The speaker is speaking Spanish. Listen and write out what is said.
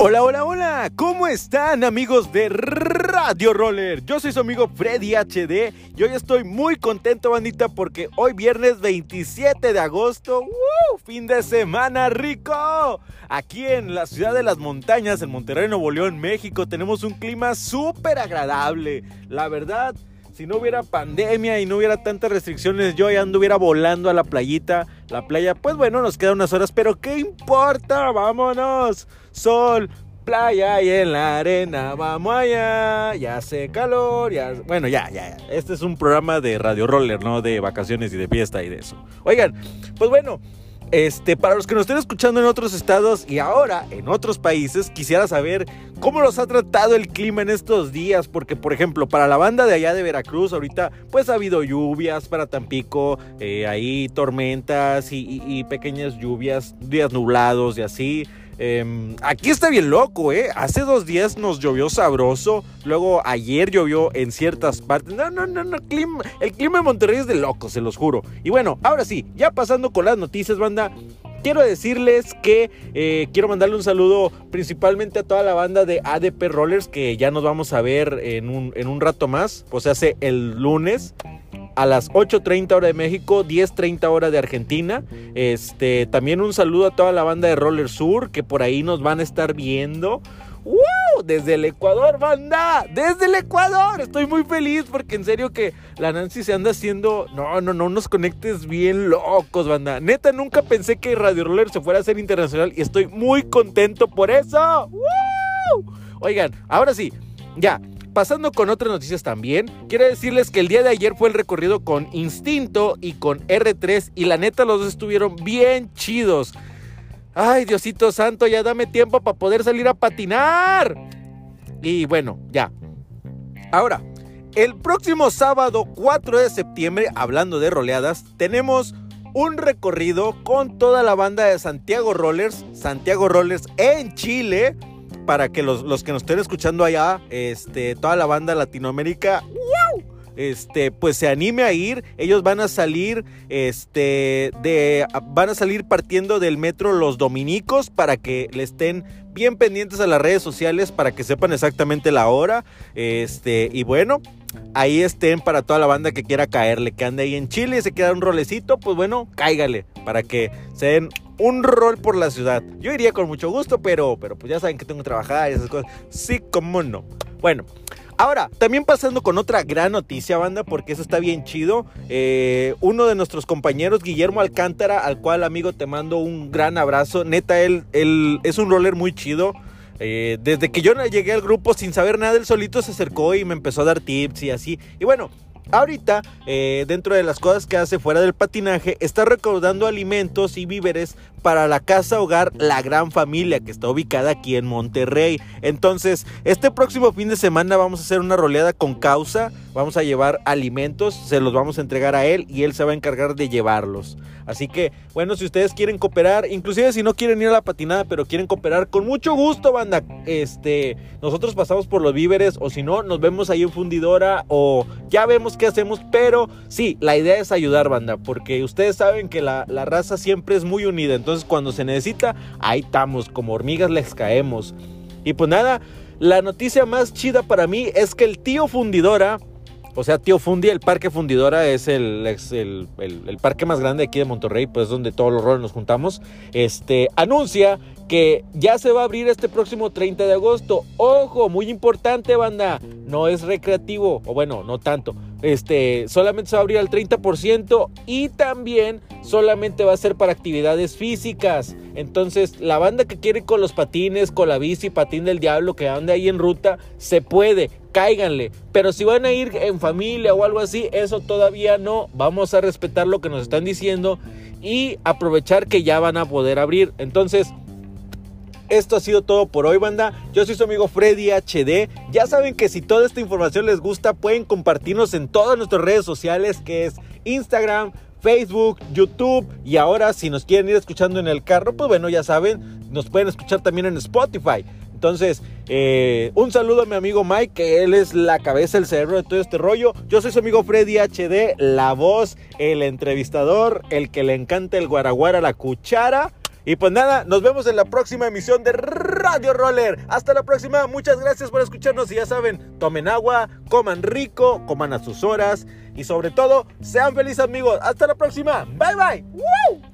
Hola, hola, hola, ¿cómo están amigos de Radio Roller? Yo soy su amigo Freddy HD y hoy estoy muy contento, bandita, porque hoy viernes 27 de agosto, fin de semana rico. Aquí en la ciudad de las montañas, en Monterrey, Nuevo León, México, tenemos un clima súper agradable. La verdad, si no hubiera pandemia y no hubiera tantas restricciones, yo ya anduviera volando a la playita. La playa, pues bueno, nos quedan unas horas, pero ¿qué importa? Vámonos. Sol, playa y en la arena, vamos allá. Ya hace calor, ya. Bueno, ya, ya, ya. Este es un programa de radio roller, ¿no? De vacaciones y de fiesta y de eso. Oigan, pues bueno. Este, para los que nos estén escuchando en otros estados y ahora en otros países, quisiera saber cómo los ha tratado el clima en estos días, porque por ejemplo, para la banda de allá de Veracruz, ahorita pues ha habido lluvias para Tampico, eh, ahí tormentas y pequeñas lluvias, días nublados y así. Em, aquí está bien loco, ¿eh? Hace dos días nos llovió sabroso. Luego ayer llovió en ciertas partes. No, no, no, no. el clima de Monterrey es de loco, se los juro. Y bueno, ahora sí, ya pasando con las noticias, banda. Quiero decirles que eh, quiero mandarle un saludo principalmente a toda la banda de ADP Rollers que ya nos vamos a ver en un, en un rato más, pues hace el lunes a las 8.30 hora de México, 10.30 hora de Argentina. Este, también un saludo a toda la banda de Roller Sur que por ahí nos van a estar viendo. ¡Wow! Desde el Ecuador, banda. Desde el Ecuador. Estoy muy feliz porque en serio que la Nancy se anda haciendo... No, no, no, unos conectes bien locos, banda. Neta, nunca pensé que Radio Roller se fuera a hacer internacional y estoy muy contento por eso. ¡Wow! Oigan, ahora sí, ya pasando con otras noticias también, quiero decirles que el día de ayer fue el recorrido con Instinto y con R3 y la neta los dos estuvieron bien chidos. Ay, Diosito Santo, ya dame tiempo para poder salir a patinar. Y bueno, ya. Ahora, el próximo sábado 4 de septiembre, hablando de roleadas, tenemos un recorrido con toda la banda de Santiago Rollers, Santiago Rollers en Chile para que los, los, que nos estén escuchando allá, este, toda la banda Latinoamérica, este, pues se anime a ir. Ellos van a salir, este, de, van a salir partiendo del metro Los Dominicos para que le estén bien pendientes a las redes sociales para que sepan exactamente la hora. Este, y bueno, ahí estén para toda la banda que quiera caerle, que ande ahí en Chile y se queda un rolecito, pues bueno, cáigale para que se den un rol por la ciudad. Yo iría con mucho gusto, pero, pero pues ya saben que tengo que trabajar y esas cosas. Sí, como no. Bueno, Ahora, también pasando con otra gran noticia, banda, porque eso está bien chido. Eh, uno de nuestros compañeros, Guillermo Alcántara, al cual, amigo, te mando un gran abrazo. Neta, él, él es un roller muy chido. Eh, desde que yo llegué al grupo sin saber nada, él solito se acercó y me empezó a dar tips y así. Y bueno, Ahorita, eh, dentro de las cosas que hace fuera del patinaje, está recaudando alimentos y víveres para la casa hogar La Gran Familia, que está ubicada aquí en Monterrey. Entonces, este próximo fin de semana vamos a hacer una roleada con causa. Vamos a llevar alimentos, se los vamos a entregar a él y él se va a encargar de llevarlos. Así que, bueno, si ustedes quieren cooperar, inclusive si no quieren ir a la patinada, pero quieren cooperar, con mucho gusto, banda. Este, nosotros pasamos por los víveres, o si no, nos vemos ahí en fundidora, o ya vemos qué hacemos. Pero sí, la idea es ayudar, banda, porque ustedes saben que la, la raza siempre es muy unida. Cuando se necesita, ahí estamos, como hormigas les caemos. Y pues nada, la noticia más chida para mí es que el tío fundidora o sea, Tío Fundi, el Parque Fundidora es el, el, parque más grande aquí de Monterrey, pues donde todos los roles nos juntamos. Este anuncia que ya se va a abrir este próximo 30 de agosto. Ojo, muy importante, banda. No es recreativo, o bueno, no tanto. Este, solamente se va a abrir al 30% y también solamente va a ser para actividades físicas. Entonces, la banda que quiere con los patines, con la bici, patín del diablo, que ande ahí en ruta, se puede cáiganle. Pero si van a ir en familia o algo así, eso todavía no. Vamos a respetar lo que nos están diciendo y aprovechar que ya van a poder abrir. Entonces, esto ha sido todo por hoy, banda. Yo soy su amigo Freddy HD. Ya saben que si toda esta información les gusta, pueden compartirnos en todas nuestras redes sociales, que es Instagram, Facebook, YouTube y ahora si nos quieren ir escuchando en el carro, pues bueno, ya saben, nos pueden escuchar también en Spotify. Entonces, eh, un saludo a mi amigo Mike, que él es la cabeza, el cerebro de todo este rollo. Yo soy su amigo Freddy HD, la voz, el entrevistador, el que le encanta el guaraguara, la cuchara. Y pues nada, nos vemos en la próxima emisión de... Radio Roller. Hasta la próxima. Muchas gracias por escucharnos y ya saben, tomen agua, coman rico, coman a sus horas y sobre todo, sean felices amigos. Hasta la próxima. Bye bye.